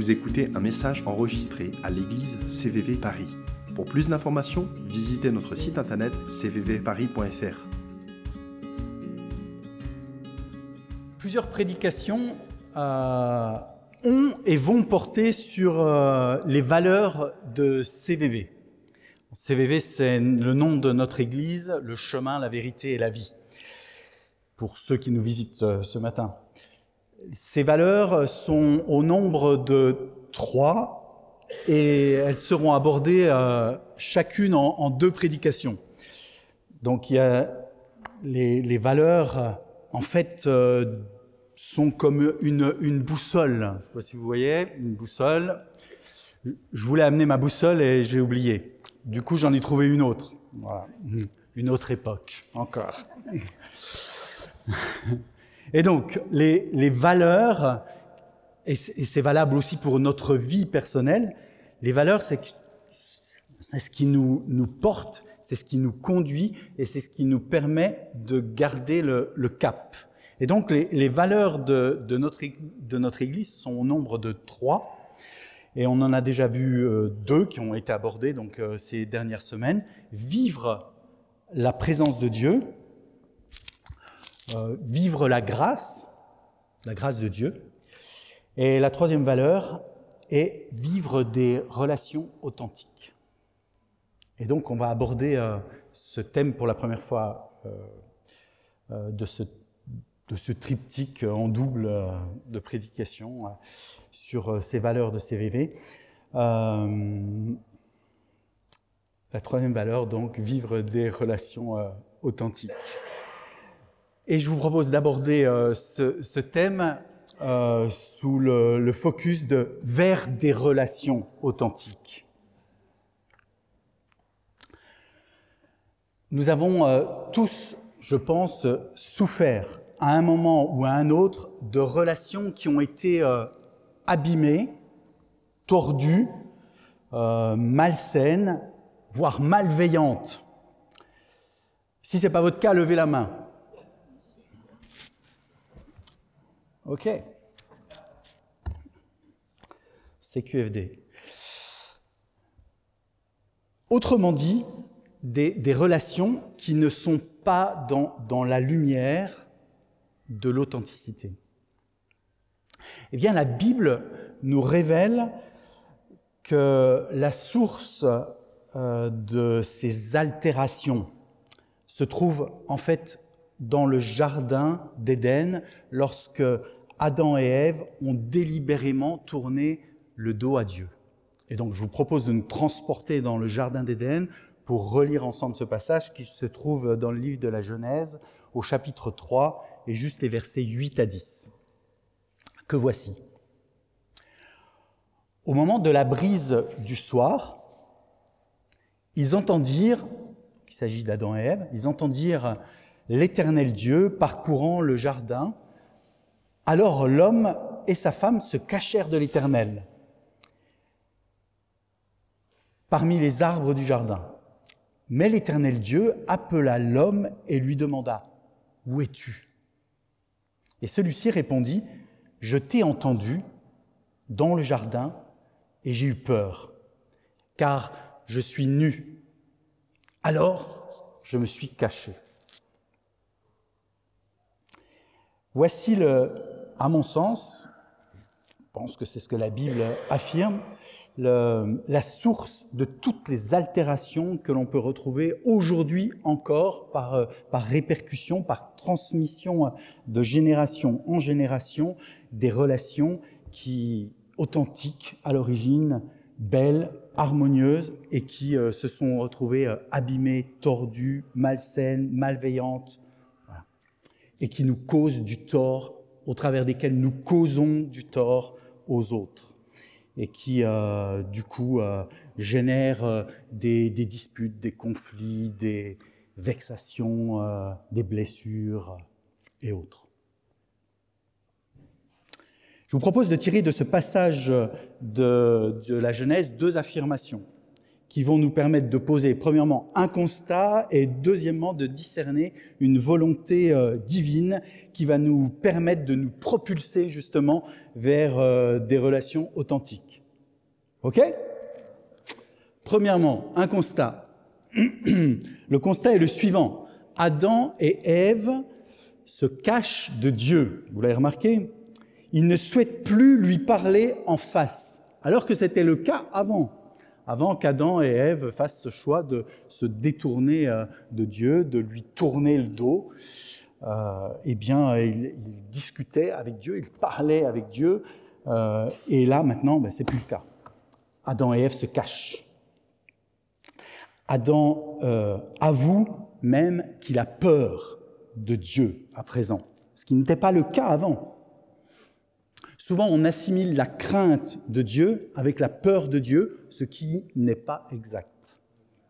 Vous écoutez un message enregistré à l'église CVV Paris. Pour plus d'informations, visitez notre site internet cvvparis.fr. Plusieurs prédications euh, ont et vont porter sur euh, les valeurs de CVV. CVV, c'est le nom de notre église, le chemin, la vérité et la vie. Pour ceux qui nous visitent euh, ce matin. Ces valeurs sont au nombre de trois et elles seront abordées euh, chacune en, en, deux prédications. Donc il y a les, les valeurs, en fait, euh, sont comme une, une boussole. Je ne sais pas si vous voyez, une boussole. Je voulais amener ma boussole et j'ai oublié. Du coup, j'en ai trouvé une autre. Voilà. Une autre époque, encore. Et donc, les, valeurs, et c'est valable aussi pour notre vie personnelle, les valeurs, c'est ce qui nous, nous porte, c'est ce qui nous conduit et c'est ce qui nous permet de garder le, le cap. Et donc, les, les valeurs de, de, notre, de notre Église sont au nombre de trois. Et on en a déjà vu euh, deux qui ont été abordés donc, euh, ces dernières semaines. Vivre la présence de Dieu, euh, vivre la grâce, la grâce de Dieu. Et la troisième valeur est vivre des relations authentiques. Et donc on va aborder euh, ce thème pour la première fois euh, de, ce, de, ce, triptyque en double de prédication sur ces valeurs de CVV. la troisième valeur, donc, vivre des relations authentiques. Et je vous propose d'aborder euh, ce, thème euh, sous le, focus de vers des relations authentiques. Nous avons euh, tous, je pense, souffert à un moment ou à un autre de relations qui ont été abîmées, tordues, malsaines, voire malveillantes. Si ce n'est pas votre cas, levez la main. OK. CQFD. Autrement dit, des, relations qui ne sont pas dans, dans la lumière de l'authenticité. Eh bien, la Bible nous révèle que la source euh, de ces altérations se trouve en fait dans le jardin d'Éden lorsque Adam et Ève ont délibérément tourné le dos à Dieu. Et donc je vous propose de nous transporter dans le jardin d'Éden pour relire ensemble ce passage qui se trouve dans le livre de la Genèse au chapitre 3 et juste les versets 8 à 10. Que voici. Au moment de la brise du soir, ils entendirent, il s'agit d'Adam et Ève, ils entendirent l'Éternel Dieu parcourant le jardin. Alors l'homme et sa femme se cachèrent de l'Éternel parmi les arbres du jardin. Mais l'Éternel Dieu appela l'homme et lui demanda, Où es-tu? Et celui-ci répondit, Je t'ai entendu dans le jardin et j'ai eu peur, car je suis nu. Alors je me suis caché. Voici, le, à mon sens, je pense que c'est ce que la Bible affirme, la source de toutes les altérations que l'on peut retrouver aujourd'hui encore par, par répercussion, par transmission de génération en génération, des relations qui authentiques à l'origine, belles, harmonieuses et qui euh, se sont retrouvées euh, abîmées, tordues, malsaines, malveillantes, et qui nous causent du tort, au travers desquels nous causons du tort aux autres, et qui, euh, du coup, euh, génèrent euh, des, disputes, des conflits, des vexations, des blessures et autres. Je vous propose de tirer de ce passage de la Genèse deux affirmations qui vont nous permettre de poser, premièrement, un constat et deuxièmement, de discerner une volonté euh, divine qui va nous permettre de nous propulser justement vers euh, des relations authentiques. OK? Premièrement, un constat. le constat est le suivant. Adam et Ève se cachent de Dieu. Vous l'avez remarqué? Ils ne souhaitent plus lui parler en face, alors que c'était le cas avant avant qu'Adam et Ève fassent ce choix de se détourner euh, de Dieu, de lui tourner le dos, euh, eh bien, ils, discutaient avec Dieu, ils parlaient avec Dieu, euh, et là, maintenant, ben, c'est plus le cas. Adam et Ève se cachent. Adam avoue même qu'il a peur de Dieu à présent, ce qui n'était pas le cas avant. Souvent, on assimile la crainte de Dieu avec la peur de Dieu, ce qui n'est pas exact.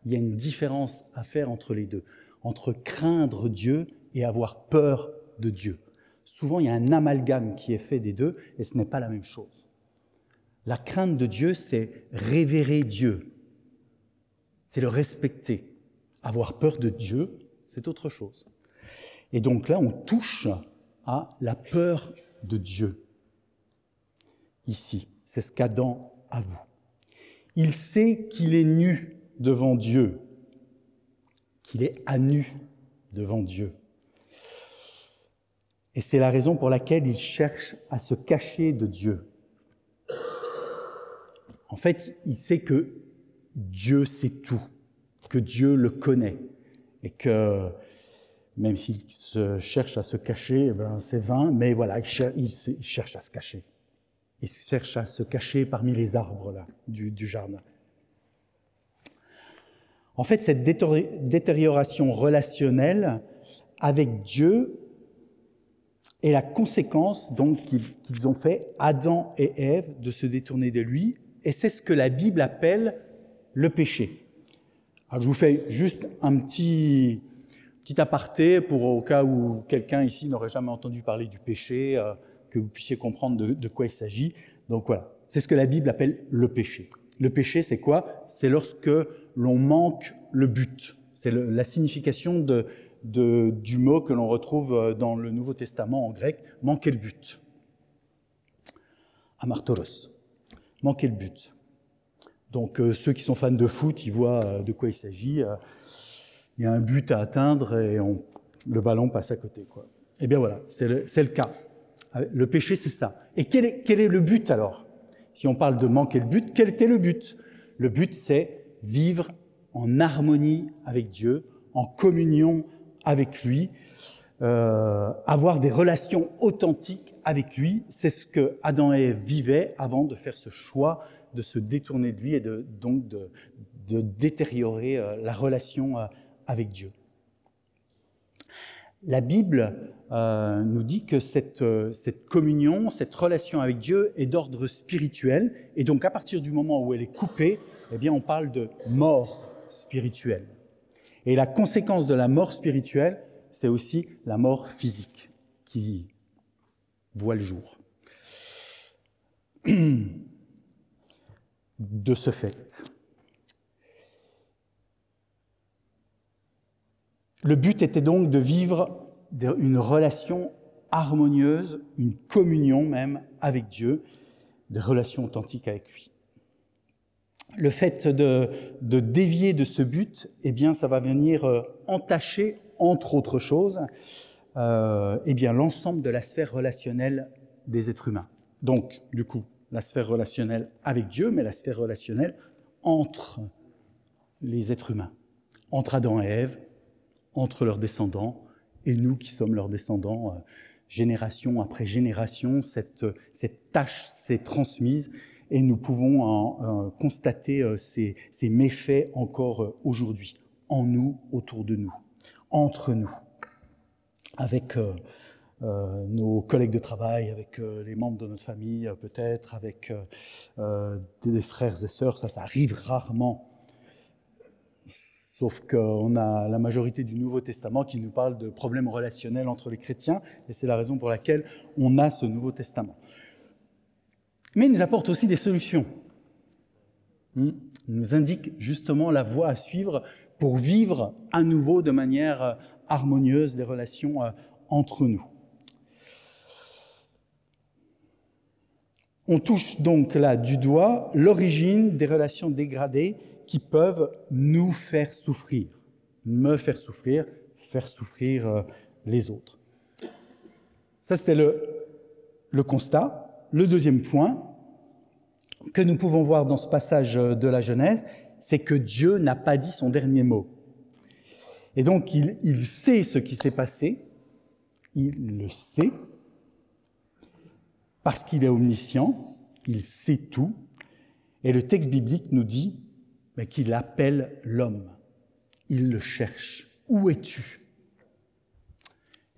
Il y a une différence à faire entre les deux, entre craindre Dieu et avoir peur de Dieu. Souvent, il y a un amalgame qui est fait des deux et ce n'est pas la même chose. La crainte de Dieu, c'est révérer Dieu, c'est le respecter. Avoir peur de Dieu, c'est autre chose. Et donc là, on touche à la peur de Dieu ici. C'est ce qu'Adam avoue. Il sait qu'il est nu devant Dieu, qu'il est à nu devant Dieu. Et c'est la raison pour laquelle il cherche à se cacher de Dieu. En fait, il sait que Dieu sait tout, que Dieu le connaît, et que même s'il cherche à se cacher, eh ben c'est vain, mais voilà, il cherche à se cacher. Il cherche à se cacher parmi les arbres là, du, jardin. En fait, cette détérioration relationnelle avec Dieu est la conséquence donc qu'ils ont fait Adam et Ève de se détourner de lui, et c'est ce que la Bible appelle le péché. Je vous fais juste un petit, petit aparté pour au cas où quelqu'un ici n'aurait jamais entendu parler du péché. Euh, que vous puissiez comprendre de, quoi il s'agit. Donc voilà, c'est ce que la Bible appelle le péché. Le péché, c'est quoi? C'est lorsque l'on manque le but. C'est la signification du mot que l'on retrouve euh, dans le Nouveau Testament en grec, manquer le but. Amartoros, manquer le but. Donc euh, ceux qui sont fans de foot, ils voient euh, de quoi il s'agit. il y a un but à atteindre et le ballon passe à côté. Quoi. Eh bien voilà, c'est le, cas. Le péché, c'est ça. Et quel est, le but alors? Si on parle de manquer le but, quel était le but? Le but, c'est vivre en harmonie avec Dieu, en communion avec lui, euh, avoir des relations authentiques avec lui. C'est ce que Adam et Ève vivaient avant de faire ce choix de se détourner de lui et de, donc de, détériorer euh, la relation euh, avec Dieu. La Bible euh, nous dit que euh, cette, communion, cette relation avec Dieu est d'ordre spirituel, et donc à partir du moment où elle est coupée, eh bien on parle de mort spirituelle. Et la conséquence de la mort spirituelle, c'est aussi la mort physique qui voit le jour. De ce fait, Le but était donc de vivre une relation harmonieuse, une communion même avec Dieu, des relations authentiques avec lui. Le fait de, dévier de ce but, eh bien, ça va venir euh, entacher, entre autres choses, euh, eh bien, l'ensemble de la sphère relationnelle des êtres humains. Donc, du coup, la sphère relationnelle avec Dieu, mais la sphère relationnelle entre les êtres humains, entre Adam et Ève, entre leurs descendants et nous qui sommes leurs descendants, euh, génération après génération, cette, tâche s'est transmise et nous pouvons constater euh, ces, ces, méfaits encore euh, aujourd'hui, en nous, autour de nous, entre nous, avec nos collègues de travail, avec les membres de notre famille peut-être, avec des frères et sœurs, ça, ça arrive rarement Sauf qu'on a la majorité du Nouveau Testament qui nous parle de problèmes relationnels entre les chrétiens, et c'est la raison pour laquelle on a ce Nouveau Testament. Mais il nous apporte aussi des solutions. hmm, nous indique justement la voie à suivre pour vivre à nouveau de manière euh, harmonieuse les relations euh, entre nous. On touche donc là du doigt l'origine des relations dégradées qui peuvent nous faire souffrir, me faire souffrir, faire souffrir euh, les autres. Ça, c'était le, le constat. Le deuxième point que nous pouvons voir dans ce passage de la Genèse, c'est que Dieu n'a pas dit son dernier mot. Et donc, il, il sait ce qui s'est passé, il le sait, parce qu'il est omniscient, il sait tout, et le texte biblique nous dit qu'il appelle l'homme, il le cherche. Où es-tu?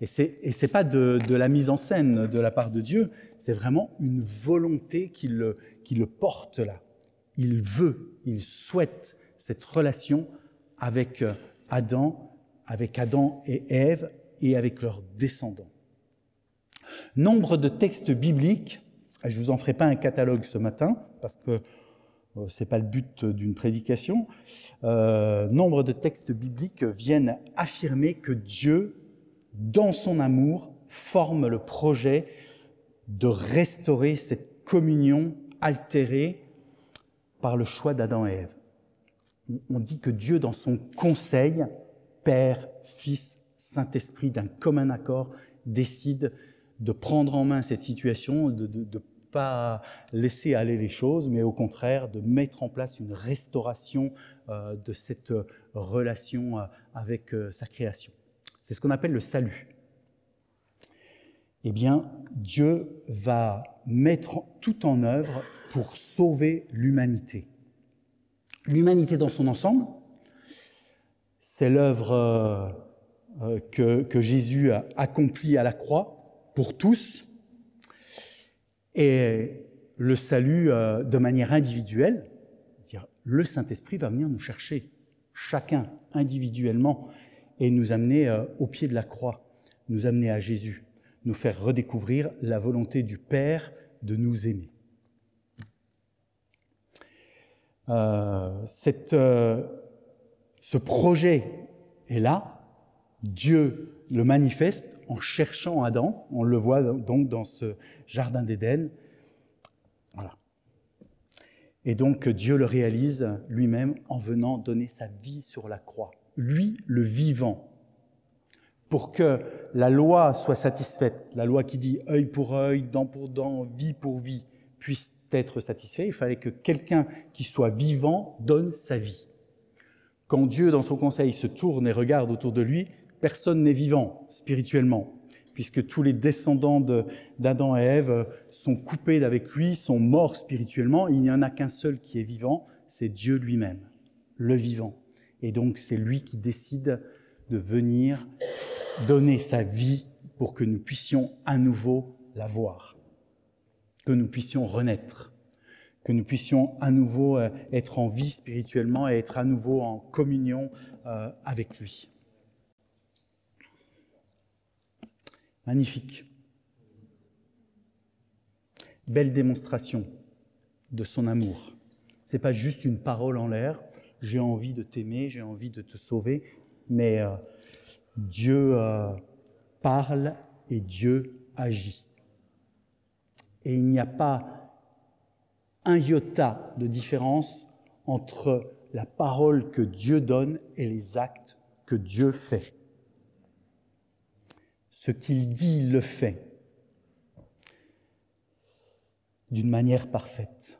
Et ce n'est pas de, de, la mise en scène de la part de Dieu, c'est vraiment une volonté qui le, qui le porte là. Il veut, il souhaite cette relation avec euh, Adam, avec Adam et Ève et avec leurs descendants. Nombre de textes bibliques, je ne vous en ferai pas un catalogue ce matin, parce que ce n'est pas le but d'une prédication, euh, nombre de textes bibliques viennent affirmer que Dieu, dans son amour, forme le projet de restaurer cette communion altérée par le choix d'Adam et Ève. On dit que Dieu, dans son conseil, Père, Fils, Saint-Esprit, d'un commun accord, décide de prendre en main cette situation, de pas laisser aller les choses, mais au contraire de mettre en place une restauration euh, de cette relation euh, avec euh, sa création. C'est ce qu'on appelle le salut. Eh bien, Dieu va mettre tout en œuvre pour sauver l'humanité. L'humanité dans son ensemble, c'est l'œuvre que, que Jésus a accomplie à la croix pour tous, et le salut euh, de manière individuelle, dire le Saint-Esprit va venir nous chercher, chacun individuellement, et nous amener euh, au pied de la croix, nous amener à Jésus, nous faire redécouvrir la volonté du Père de nous aimer. Euh, ce projet est là, Dieu le manifeste en cherchant Adam. On le voit donc dans ce jardin d'Éden. Voilà. Et donc Dieu le réalise lui-même en venant donner sa vie sur la croix. Lui, le vivant. Pour que la loi soit satisfaite, la loi qui dit œil pour œil, dent pour dent, vie pour vie, puisse être satisfaite, il fallait que quelqu'un qui soit vivant donne sa vie. Quand Dieu, dans son conseil, se tourne et regarde autour de lui, personne n'est vivant spirituellement, puisque tous les descendants d'Adam et Ève sont coupés d'avec lui, sont morts spirituellement. Il n'y en a qu'un seul qui est vivant, c'est Dieu lui-même, le vivant. Et donc c'est lui qui décide de venir donner sa vie pour que nous puissions à nouveau la voir, que nous puissions renaître, que nous puissions à nouveau euh, être en vie spirituellement et être à nouveau en communion euh, avec lui. Magnifique. Belle démonstration de son amour. Ce n'est pas juste une parole en l'air, j'ai envie de t'aimer, j'ai envie de te sauver, mais euh, Dieu euh, parle et Dieu agit. Et il n'y a pas un iota de différence entre la parole que Dieu donne et les actes que Dieu fait. Ce qu'il dit, le fait. D'une manière parfaite.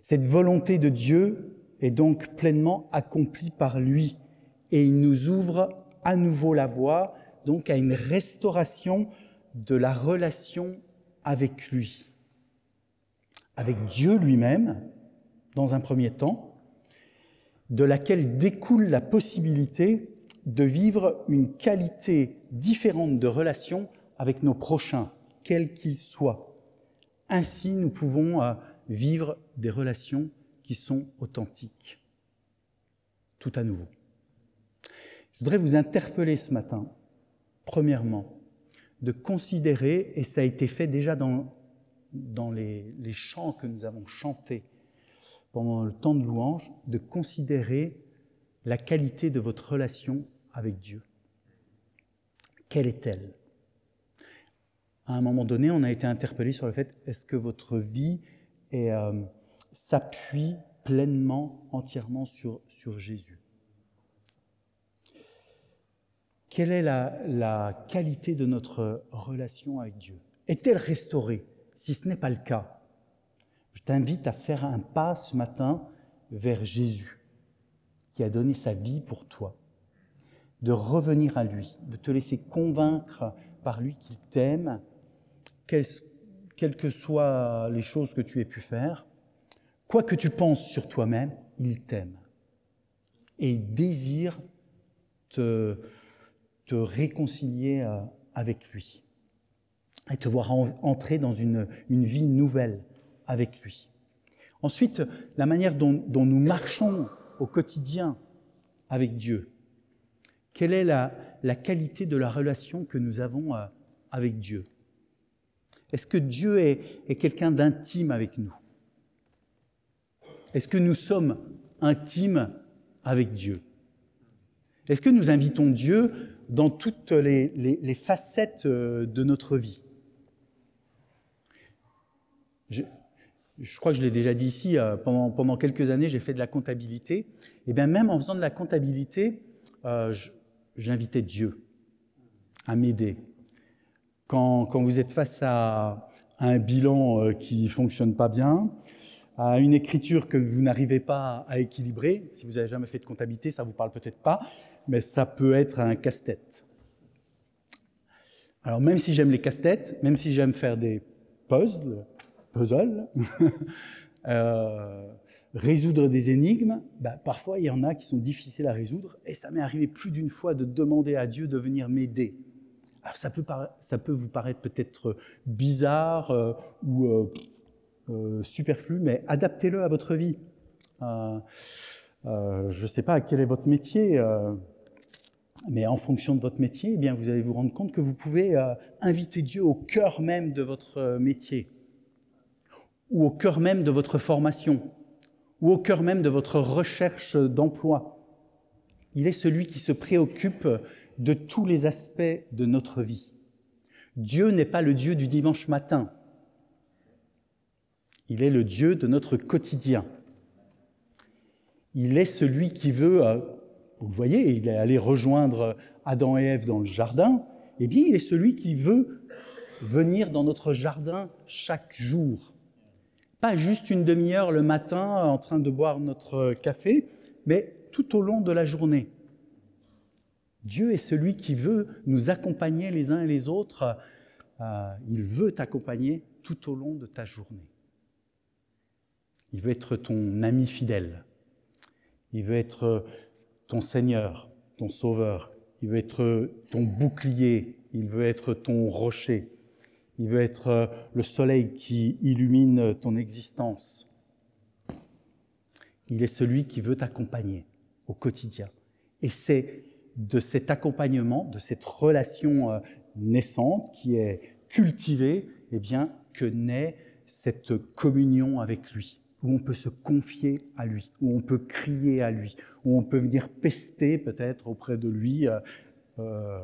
Cette volonté de Dieu est donc pleinement accomplie par lui. Et il nous ouvre à nouveau la voie donc à une restauration de la relation avec lui, avec Dieu lui-même dans un premier temps, de laquelle découle la possibilité de vivre une qualité différente de relation avec nos prochains, quels qu'ils soient. Ainsi, nous pouvons euh, vivre des relations qui sont authentiques, tout à nouveau. Je voudrais vous interpeller ce matin, premièrement, de considérer, et ça a été fait déjà dans, dans les, les chants que nous avons chantés, pendant le temps de louange, de considérer la qualité de votre relation avec Dieu. Quelle est-elle? À un moment donné, on a été interpellé sur le fait est-ce que votre vie euh, s'appuie pleinement, entièrement sur, Jésus? Quelle est la qualité de notre relation avec Dieu? Est-elle restaurée? Si ce n'est pas le cas, je t'invite à faire un pas ce matin vers Jésus, qui a donné sa vie pour toi, de revenir à lui, de te laisser convaincre par lui qu'il t'aime, quelles, que soient les choses que tu aies pu faire, quoi que tu penses sur toi-même, il t'aime. Et il désire te, réconcilier euh, avec lui et te voir entrer dans une vie nouvelle avec lui. Ensuite, la manière dont, nous marchons au quotidien avec Dieu. Quelle est la, qualité de la relation que nous avons euh, avec Dieu? Est-ce que Dieu est, quelqu'un d'intime avec nous? Est-ce que nous sommes intimes avec Dieu? Est-ce que nous invitons Dieu dans toutes les, les facettes euh, de notre vie? Je, crois que je l'ai déjà dit ici, euh, pendant, quelques années, j'ai fait de la comptabilité. Et bien même en faisant de la comptabilité, j'invitais Dieu à m'aider. Quand, quand, vous êtes face à, un bilan euh, qui ne fonctionne pas bien, à une écriture que vous n'arrivez pas à équilibrer, si vous n'avez jamais fait de comptabilité, ça ne vous parle peut-être pas, mais ça peut être un casse-tête. Alors même si j'aime les casse-têtes, même si j'aime faire des puzzles, puzzle, euh, résoudre des énigmes, bah, parfois il y en a qui sont difficiles à résoudre, et ça m'est arrivé plus d'une fois de demander à Dieu de venir m'aider. Alors ça peut, ça peut vous paraître peut-être bizarre euh, ou euh, superflu, mais adaptez-le à votre vie. je ne sais pas quel est votre métier, mais en fonction de votre métier, eh bien, vous allez vous rendre compte que vous pouvez inviter Dieu au cœur même de votre métier ou au cœur même de votre formation, ou au cœur même de votre recherche d'emploi. Il est celui qui se préoccupe de tous les aspects de notre vie. Dieu n'est pas le Dieu du dimanche matin. Il est le Dieu de notre quotidien. Il est celui qui veut, euh, vous le voyez, il est allé rejoindre Adam et Ève dans le jardin, eh bien il est celui qui veut venir dans notre jardin chaque jour pas juste une demi-heure le matin en train de boire notre café, mais tout au long de la journée. Dieu est celui qui veut nous accompagner les uns et les autres. Euh, il veut t'accompagner tout au long de ta journée. Il veut être ton ami fidèle. Il veut être ton Seigneur, ton Sauveur. Il veut être ton bouclier. Il veut être ton rocher. Il veut être euh, le soleil qui illumine ton existence. Il est celui qui veut t'accompagner au quotidien. Et c'est de cet accompagnement, de cette relation euh, naissante qui est cultivée, eh bien, que naît cette communion avec lui, où on peut se confier à lui, où on peut crier à lui, où on peut venir pester peut-être auprès de lui euh,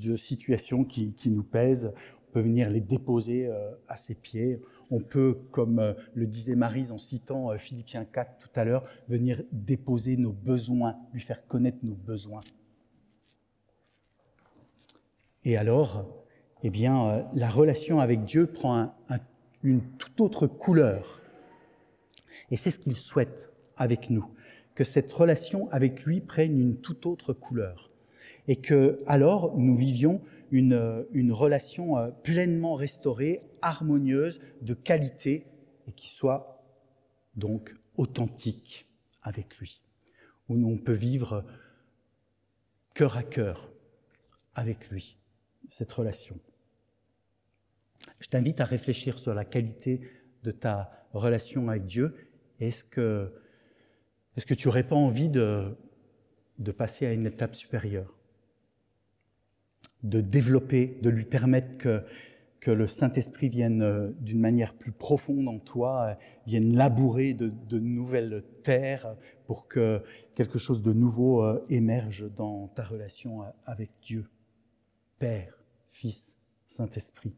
de situations qui, qui, nous pèsent peut venir les déposer euh, à ses pieds. On peut, comme euh, le disait Marie en citant euh, Philippiens 4 tout à l'heure, venir déposer nos besoins, lui faire connaître nos besoins. Et alors, eh bien, la relation avec Dieu prend une toute autre couleur. Et c'est ce qu'il souhaite avec nous, que cette relation avec lui prenne une toute autre couleur. Et que alors nous vivions une, une relation euh, pleinement restaurée, harmonieuse, de qualité, et qui soit donc authentique avec lui, où on peut vivre cœur à cœur avec lui, cette relation. Je t'invite à réfléchir sur la qualité de ta relation avec Dieu. Est-ce que, est que tu n'aurais pas envie de, de passer à une étape supérieure? De développer, de lui permettre que, le Saint-Esprit vienne euh, d'une manière plus profonde en toi, euh, vienne labourer de, de, nouvelles terres pour que quelque chose de nouveau euh, émerge dans ta relation avec Dieu, Père, Fils, Saint-Esprit.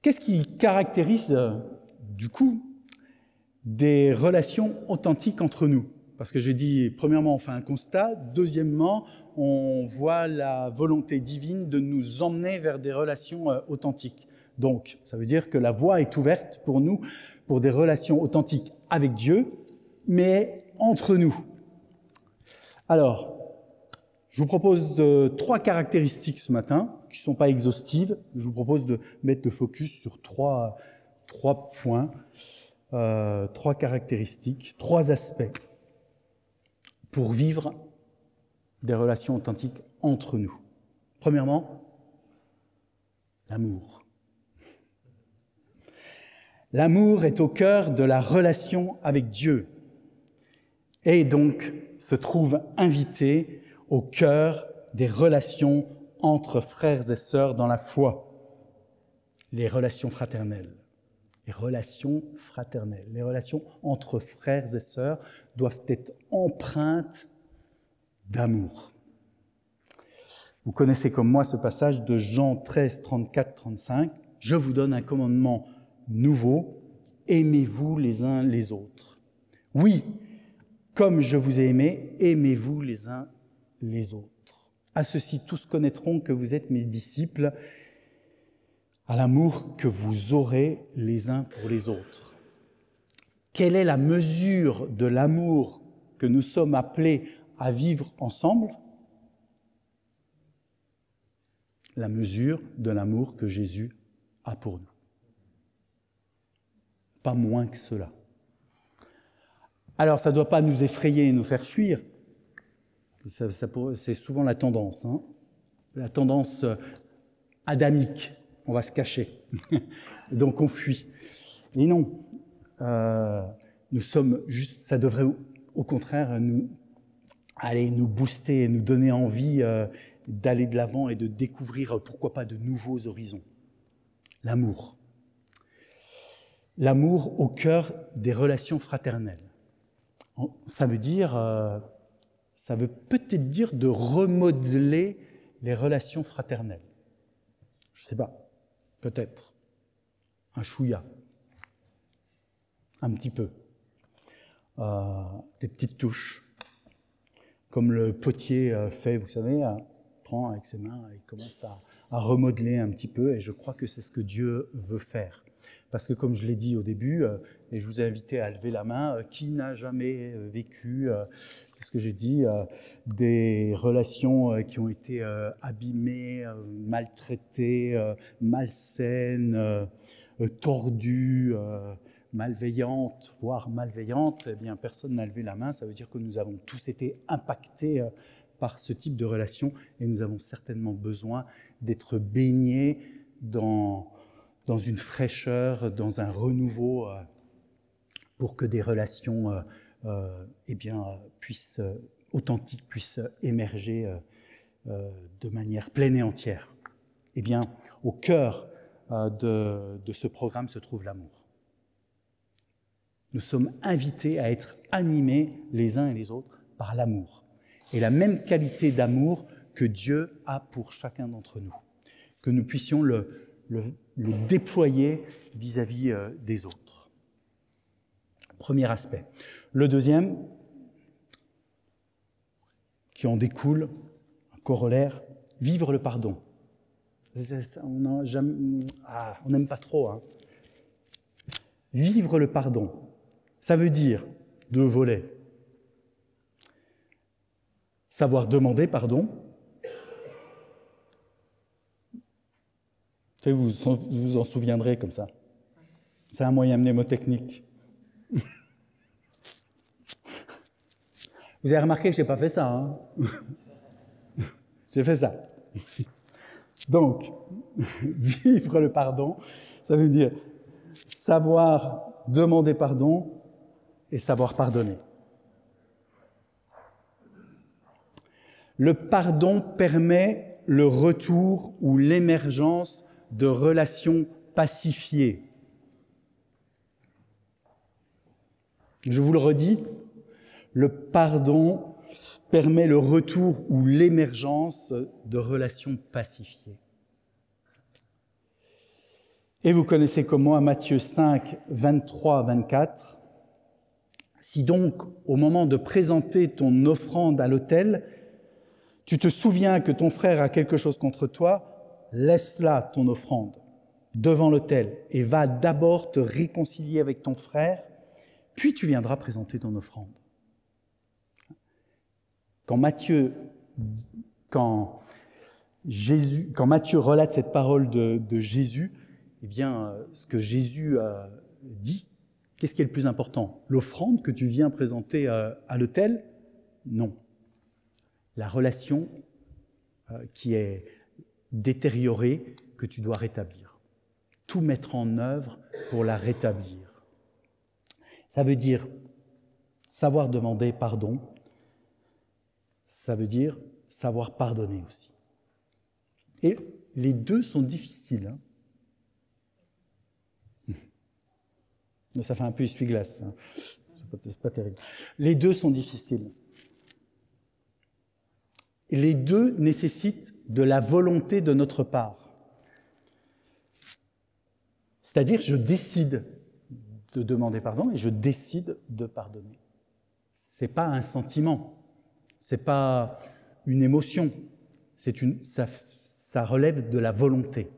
Qu'est-ce qui caractérise du coup des relations authentiques entre nous? Parce que j'ai dit, premièrement, on fait un constat, deuxièmement, on voit la volonté divine de nous emmener vers des relations euh, authentiques. Donc, ça veut dire que la voie est ouverte pour nous pour des relations authentiques avec Dieu, mais entre nous. Alors, je vous propose de, trois caractéristiques ce matin, qui ne sont pas exhaustives. Je vous propose de mettre le focus sur trois, points, euh, trois caractéristiques, trois aspects pour vivre des relations authentiques entre nous. Premièrement, l'amour. L'amour est au cœur de la relation avec Dieu et donc se trouve invité au cœur des relations entre frères et sœurs dans la foi, les relations fraternelles. Les relations fraternelles, les relations entre frères et sœurs doivent être empreintes d'amour. Vous connaissez comme moi ce passage de Jean 13, 34, 35. Je vous donne un commandement nouveau, aimez-vous les uns les autres. Oui, comme je vous ai aimé, aimez-vous les uns les autres. À ceci, tous connaîtront que vous êtes mes disciples, à l'amour que vous aurez les uns pour les autres. Quelle est la mesure de l'amour que nous sommes appelés à vivre ensemble? La mesure de l'amour que Jésus a pour nous. Pas moins que cela. Alors ça ne doit pas nous effrayer et nous faire fuir. C'est souvent la tendance, hein. la tendance euh, adamique. On va se cacher. Donc on fuit. Et non, euh, nous sommes juste, ça devrait au contraire nous, aller nous booster et nous donner envie euh, d'aller de l'avant et de découvrir, euh, pourquoi pas, de nouveaux horizons. L'amour. L'amour au cœur des relations fraternelles. Ça veut dire, ça veut peut-être dire de remodeler les relations fraternelles. Je ne sais pas, peut-être. Un chouïa. Un petit peu. des petites touches comme le potier euh, fait, vous savez, euh, prend avec ses mains et commence à, remodeler un petit peu. Et je crois que c'est ce que Dieu veut faire. Parce que comme je l'ai dit au début, euh, et je vous ai invité à lever la main, qui n'a jamais vécu, qu'est-ce que j'ai dit, des relations qui ont été abîmées, maltraitées, malsaines, tordues malveillante, voire malveillante, eh bien, personne n'a levé la main. Ça veut dire que nous avons tous été impactés euh, par ce type de relation et nous avons certainement besoin d'être baignés dans, une fraîcheur, dans un renouveau euh, pour que des relations euh, eh bien, puissent, authentiques puissent émerger de manière pleine et entière. Eh bien, au cœur de ce programme se trouve l'amour. Nous sommes invités à être animés les uns et les autres par l'amour. Et la même qualité d'amour que Dieu a pour chacun d'entre nous. Que nous puissions le, déployer vis-à-vis euh, des autres. Premier aspect. Le deuxième, qui en découle, un corollaire, vivre le pardon. On ah, n'aime pas trop. Hein. Vivre le pardon. Ça veut dire deux volets. Savoir demander pardon. Vous vous en souviendrez comme ça. C'est un moyen mnémotechnique. Vous avez remarqué que je n'ai pas fait ça. Hein J'ai fait ça. Donc, vivre le pardon, ça veut dire savoir demander pardon et savoir pardonner. Le pardon permet le retour ou l'émergence de relations pacifiées. Je vous le redis, le pardon permet le retour ou l'émergence de relations pacifiées. Et vous connaissez comme moi Matthieu 5, 23, 24. Si donc, au moment de présenter ton offrande à l'autel, tu te souviens que ton frère a quelque chose contre toi, laisse là ton offrande devant l'autel et va d'abord te réconcilier avec ton frère, puis tu viendras présenter ton offrande. Quand Matthieu, quand Jésus, Matthieu relate cette parole de, Jésus, eh bien, euh, ce que Jésus dit, qu'est-ce qui est le plus important? L'offrande que tu viens présenter euh, à l'autel Non. La relation euh, qui est détériorée que tu dois rétablir. Tout mettre en œuvre pour la rétablir. Ça veut dire savoir demander pardon. Ça veut dire savoir pardonner aussi. Et les deux sont difficiles. Hein. Ça fait un peu essuie-glace. Hein. C'est pas, terrible. Les deux sont difficiles. Les deux nécessitent de la volonté de notre part. C'est-à-dire, je décide de demander pardon et je décide de pardonner. C'est pas un sentiment, c'est pas une émotion, ça, ça relève de la volonté.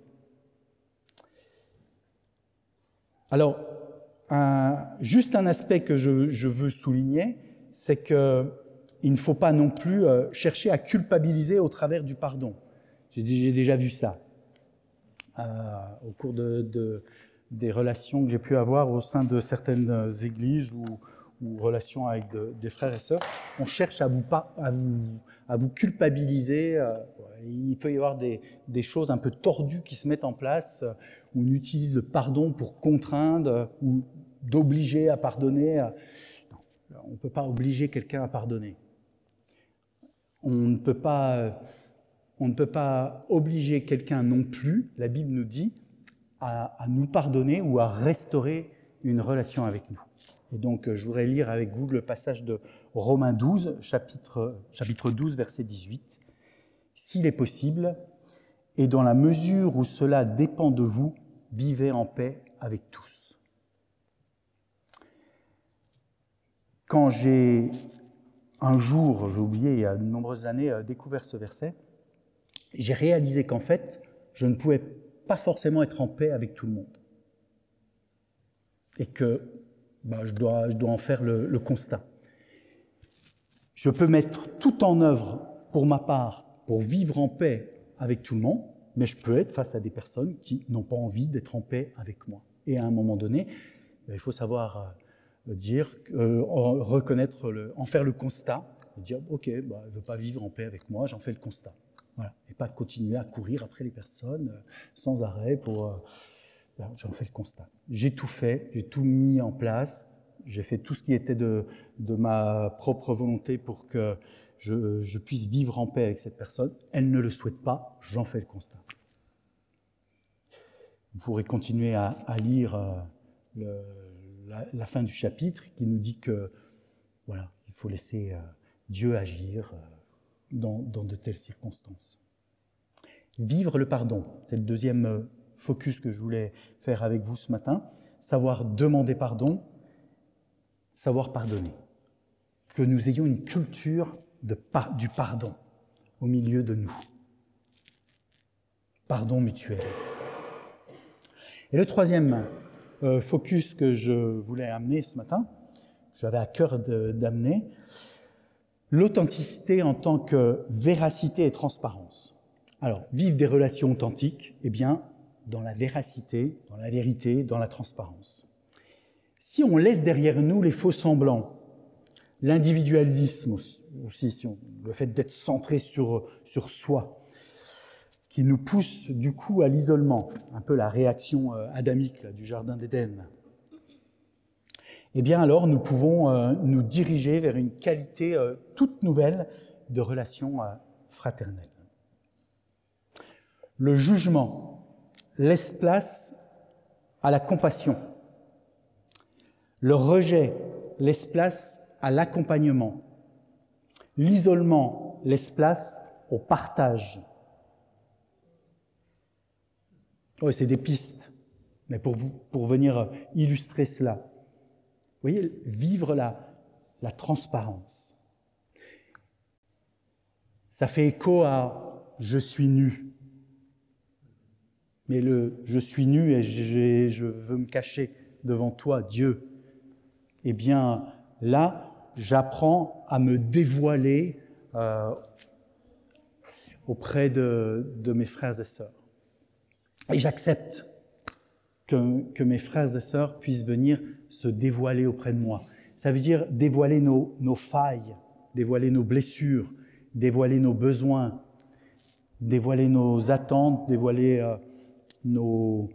Alors, juste un aspect que je, veux souligner, c'est qu'il ne faut pas non plus euh, chercher à culpabiliser au travers du pardon. J'ai déjà vu ça euh, au cours de, des relations que j'ai pu avoir au sein de certaines églises ou, relations avec des frères et sœurs. On cherche à vous culpabiliser. Euh, il peut y avoir des, des, choses un peu tordues qui se mettent en place où on utilise le pardon pour contraindre ou d'obliger à pardonner. on ne peut pas obliger quelqu'un à pardonner. On ne peut pas, on ne peut pas obliger quelqu'un non plus, la Bible nous dit, à, nous pardonner ou à restaurer une relation avec nous. Et donc, je voudrais lire avec vous le passage de Romains 12, chapitre, chapitre 12, verset 18. S'il est possible, et dans la mesure où cela dépend de vous, vivez en paix avec tous. Quand j'ai un jour, j'ai oublié, il y a de nombreuses années, euh, découvert ce verset, j'ai réalisé qu'en fait, je ne pouvais pas forcément être en paix avec tout le monde. Et que bah, je, dois, je, dois, en faire le, le constat. Je peux mettre tout en œuvre pour ma part, pour vivre en paix avec tout le monde, mais je peux être face à des personnes qui n'ont pas envie d'être en paix avec moi. Et à un moment donné, il faut savoir euh, dire, euh, reconnaître, en faire le constat, dire ok, bah, elle ne veut pas vivre en paix avec moi, j'en fais le constat. Voilà. Et pas continuer à courir après les personnes euh, sans arrêt pour. Euh, bah, j'en fais le constat. J'ai tout fait, j'ai tout mis en place, j'ai fait tout ce qui était de, de ma propre volonté pour que je, je, puisse vivre en paix avec cette personne. Elle ne le souhaite pas, j'en fais le constat. Vous pourrez continuer à, à lire le, la, fin du chapitre qui nous dit que voilà, il faut laisser euh, Dieu agir euh, dans, de telles circonstances. Vivre le pardon, c'est le deuxième euh, focus que je voulais faire avec vous ce matin. Savoir demander pardon, savoir pardonner. Que nous ayons une culture du pardon au milieu de nous. Pardon mutuel. Et le troisième focus que je voulais amener ce matin, j'avais à cœur d'amener, l'authenticité en tant que véracité et transparence. Alors, vivre des relations authentiques, eh bien, dans la véracité, dans la vérité, dans la transparence. Si on laisse derrière nous les faux semblants, l'individualisme aussi, aussi le fait d'être centré sur, sur soi, qui nous pousse du coup à l'isolement, un peu la réaction euh, adamique du Jardin d'Éden, eh bien alors nous pouvons euh, nous diriger vers une qualité euh, toute nouvelle de relation fraternelle. Le jugement laisse place à la compassion. Le rejet laisse place à l'accompagnement. L'isolement laisse place au partage. Oui, c'est des pistes, mais pour, vous, pour venir illustrer cela. Vous voyez, vivre la, transparence. Ça fait écho à je suis nu. Mais le je suis nu et je veux me cacher devant toi, Dieu. Eh bien, là, j'apprends à me dévoiler euh, auprès de, mes frères et sœurs. Et j'accepte que, mes frères et sœurs puissent venir se dévoiler auprès de moi. Ça veut dire dévoiler nos, failles, dévoiler nos blessures, dévoiler nos besoins, dévoiler nos attentes, dévoiler euh, nos,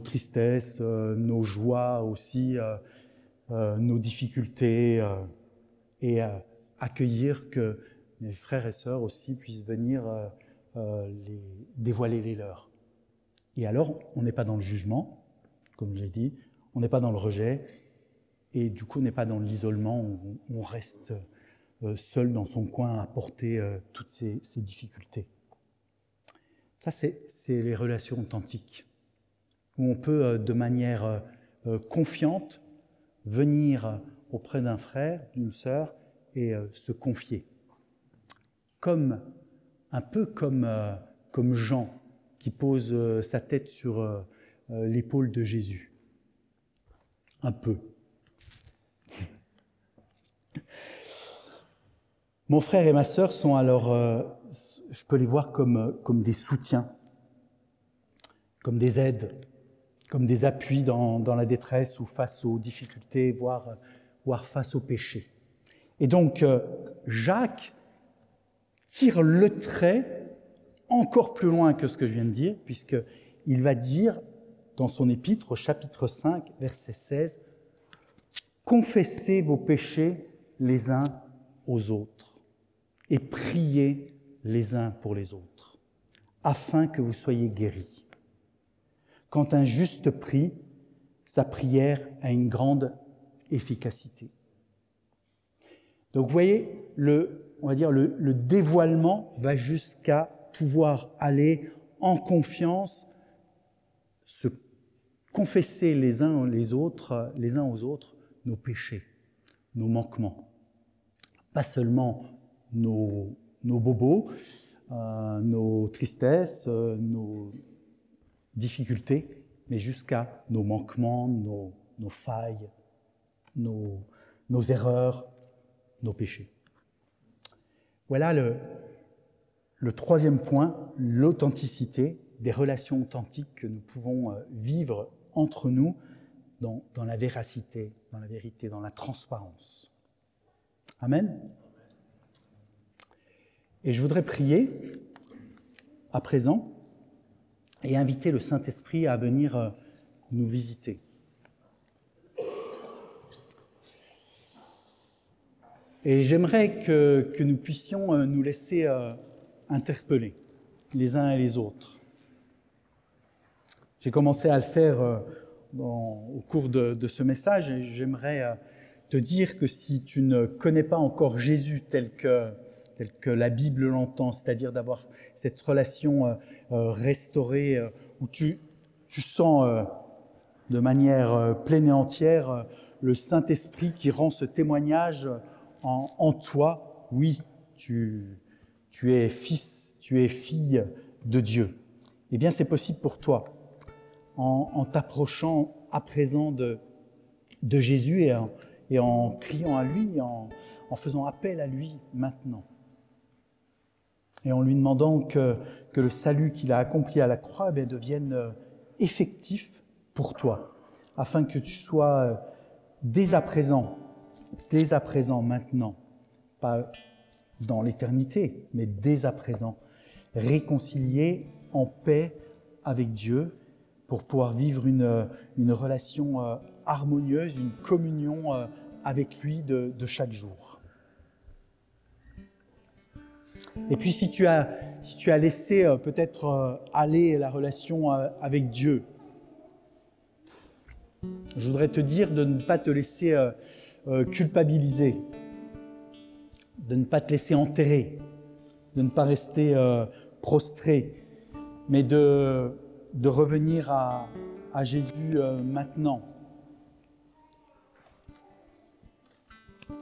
tristesses, euh, nos joies aussi, euh, nos difficultés, et accueillir que mes frères et sœurs aussi puissent venir les, dévoiler les leurs. Et alors, on n'est pas dans le jugement, comme j'ai dit, on n'est pas dans le rejet, et du coup, on n'est pas dans l'isolement, où on reste seul dans son coin à porter toutes ces, ces difficultés. Ça, c'est les relations authentiques, où on peut, de manière confiante, venir auprès d'un frère, d'une sœur et euh, se confier. Comme, un peu comme, euh, comme Jean qui pose euh, sa tête sur l'épaule de Jésus. Un peu. Mon frère et ma sœur sont alors, je peux les voir comme, comme des soutiens, comme des aides, comme des appuis dans, dans, la détresse ou face aux difficultés, voire, voire face au péché. Et donc, euh, Jacques tire le trait encore plus loin que ce que je viens de dire, puisqu'il va dire dans son épître, chapitre 5, verset 16, Confessez vos péchés les uns aux autres et priez les uns pour les autres, afin que vous soyez guéris. Quand un juste prie, sa prière a une grande efficacité. Donc vous voyez, le, on va dire le, le dévoilement va jusqu'à pouvoir aller en confiance, se confesser les uns les autres, les uns aux autres, nos péchés, nos manquements. Pas seulement nos, nos bobos, euh, nos tristesses, euh, nos, difficultés, mais jusqu'à nos manquements, nos, nos failles, nos, nos, erreurs, nos péchés. Voilà le, troisième point, l'authenticité, des relations authentiques que nous pouvons euh, vivre entre nous dans, dans la véracité, dans la vérité, dans la transparence. Amen. Et je voudrais prier à présent et inviter le Saint-Esprit à venir euh, nous visiter. Et j'aimerais que, nous puissions euh, nous laisser euh, interpeller les uns et les autres. J'ai commencé à le faire dans, au cours de, ce message et j'aimerais te dire que si tu ne connais pas encore Jésus tel que la Bible l'entend, c'est-à-dire d'avoir cette relation euh, euh, restaurée euh, où tu sens de manière pleine et entière le Saint-Esprit qui rend ce témoignage en, toi. Oui, tu, tu es fils, tu es fille de Dieu. Eh bien, c'est possible pour toi en, en t'approchant à présent de, de Jésus et en, criant à lui, en, en faisant appel à lui maintenant et en lui demandant que, que le salut qu'il a accompli à la croix eh devienne euh, effectif pour toi, afin que tu sois euh, dès à présent, dès à présent, maintenant, pas dans l'éternité, mais dès à présent, réconcilié en paix avec Dieu pour pouvoir vivre une, euh, une relation harmonieuse, une communion avec lui de, chaque jour. Et puis si tu as, si tu as laissé euh, peut-être euh, aller la relation euh, avec Dieu, je voudrais te dire de ne pas te laisser culpabiliser, de ne pas te laisser enterrer, de ne pas rester prostré, mais de, de revenir à, à Jésus maintenant.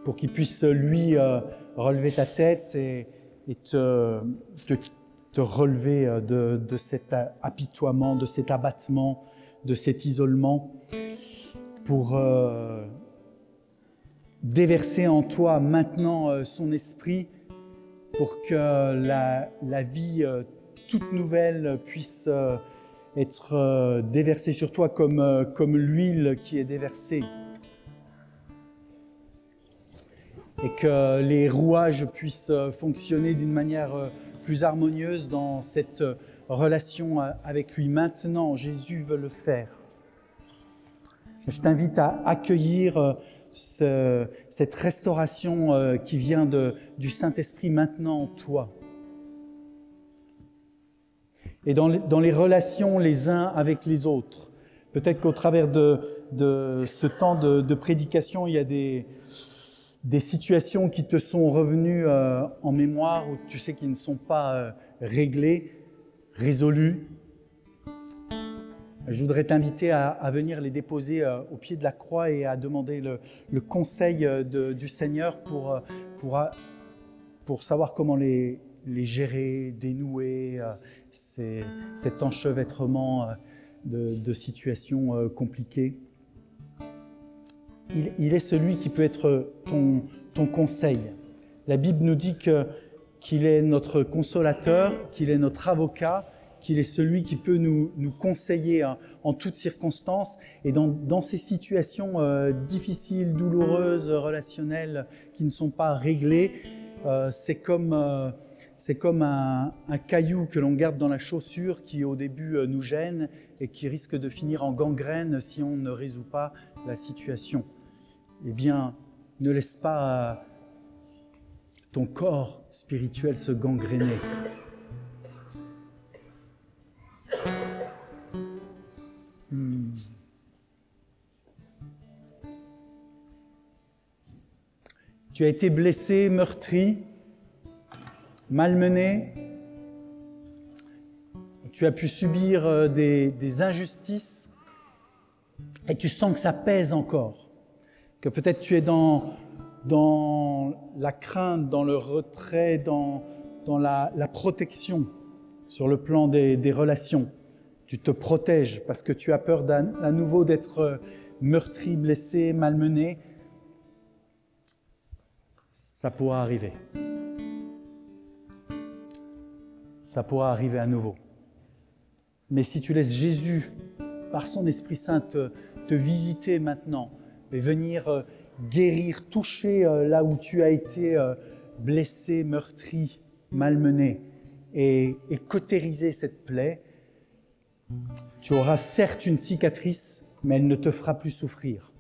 Pour qu'il puisse, lui, relever ta tête et, te, te, relever euh, de, de, cet apitoiement, de cet abattement, de cet isolement, pour euh, déverser en toi maintenant euh, son esprit, pour que la, la vie toute nouvelle puisse être déversée sur toi comme, comme l'huile qui est déversée. et que les rouages puissent euh, fonctionner d'une manière euh, plus harmonieuse dans cette euh, relation avec lui. Maintenant, Jésus veut le faire. Je t'invite à accueillir cette restauration qui vient de, du Saint-Esprit maintenant en toi. Et dans les, dans les, relations les uns avec les autres. Peut-être qu'au travers de, de, ce temps de, de prédication, il y a des, des situations qui te sont revenues euh, en mémoire ou tu sais qui ne sont pas euh, réglées, résolues. Je voudrais t'inviter à, venir les déposer euh, au pied de la croix et à demander le, conseil du Seigneur pour, pour, pour savoir comment les, gérer, dénouer cet enchevêtrement de, situations compliquées il, est celui qui peut être ton conseil. La Bible nous dit qu'il est notre consolateur, qu'il est notre avocat, qu'il est celui qui peut nous, conseiller en, toutes circonstances. Et dans, ces situations euh, difficiles, douloureuses, relationnelles, qui ne sont pas réglées, euh, c'est comme, euh, c'est comme un, un, caillou que l'on garde dans la chaussure qui au début nous gêne et qui risque de finir en gangrène si on ne résout pas la situation eh bien, ne laisse pas ton corps spirituel se gangréner. Tu as été blessé, meurtri, malmené. Tu as pu subir euh, des, injustices et tu sens que ça pèse encore que peut-être tu es dans, la crainte, dans le retrait, dans, la, protection sur le plan des, des, relations. Tu te protèges parce que tu as peur à nouveau d'être meurtri, blessé, malmené. Ça pourra arriver. Ça pourra arriver à nouveau. Mais si tu laisses Jésus, par son Esprit Saint, te, te visiter maintenant, et venir euh, guérir, toucher euh, là où tu as été euh, blessé, meurtri, malmené, et, et cautériser cette plaie, tu auras certes une cicatrice, mais elle ne te fera plus souffrir.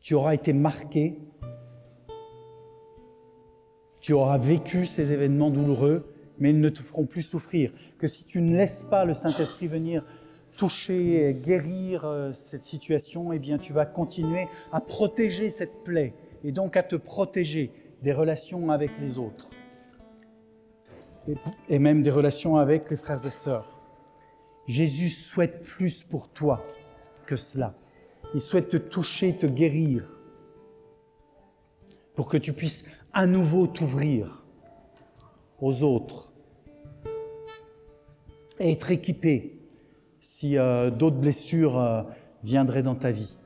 Tu auras été marqué, tu auras vécu ces événements douloureux, mais ils ne te feront plus souffrir. Que si tu ne laisses pas le Saint-Esprit venir toucher, guérir euh, cette situation, eh bien tu vas continuer à protéger cette plaie et donc à te protéger des relations avec les autres et même des relations avec les frères et sœurs. Jésus souhaite plus pour toi que cela. Il souhaite te toucher, te guérir pour que tu puisses à nouveau t'ouvrir aux autres et être équipé si euh, d'autres blessures euh, viendraient dans ta vie.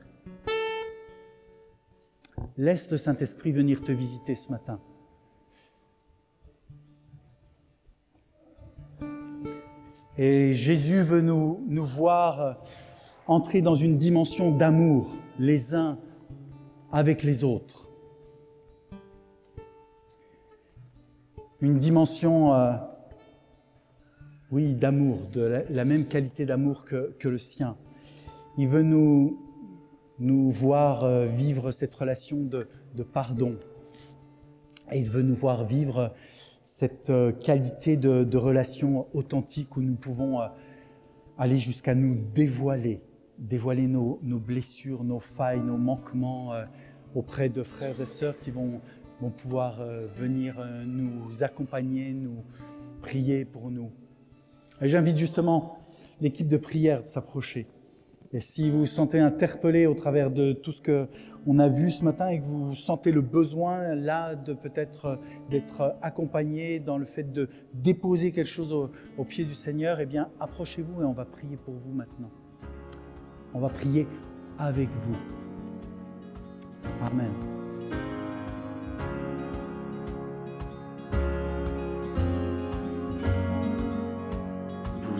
Laisse le Saint-Esprit venir te visiter ce matin. Et Jésus veut nous, voir euh, entrer dans une dimension d'amour les uns avec les autres. Une dimension oui, d'amour, de la, même qualité d'amour que, le sien. Il veut nous, nous voir euh, vivre cette relation de, pardon. Et il veut nous voir vivre cette euh, qualité de, relation authentique où nous pouvons euh, aller jusqu'à nous dévoiler, dévoiler nos, nos, blessures, nos failles, nos manquements euh, auprès de frères et sœurs qui vont, vont pouvoir venir nous accompagner, nous prier pour nous. Et j'invite justement l'équipe de prière de s'approcher. Et si vous vous sentez interpellé au travers de tout ce qu'on a vu ce matin et que vous sentez le besoin là de peut-être d'être accompagné dans le fait de déposer quelque chose au, au pied du Seigneur, eh bien approchez-vous et on va prier pour vous maintenant. On va prier avec vous. Amen.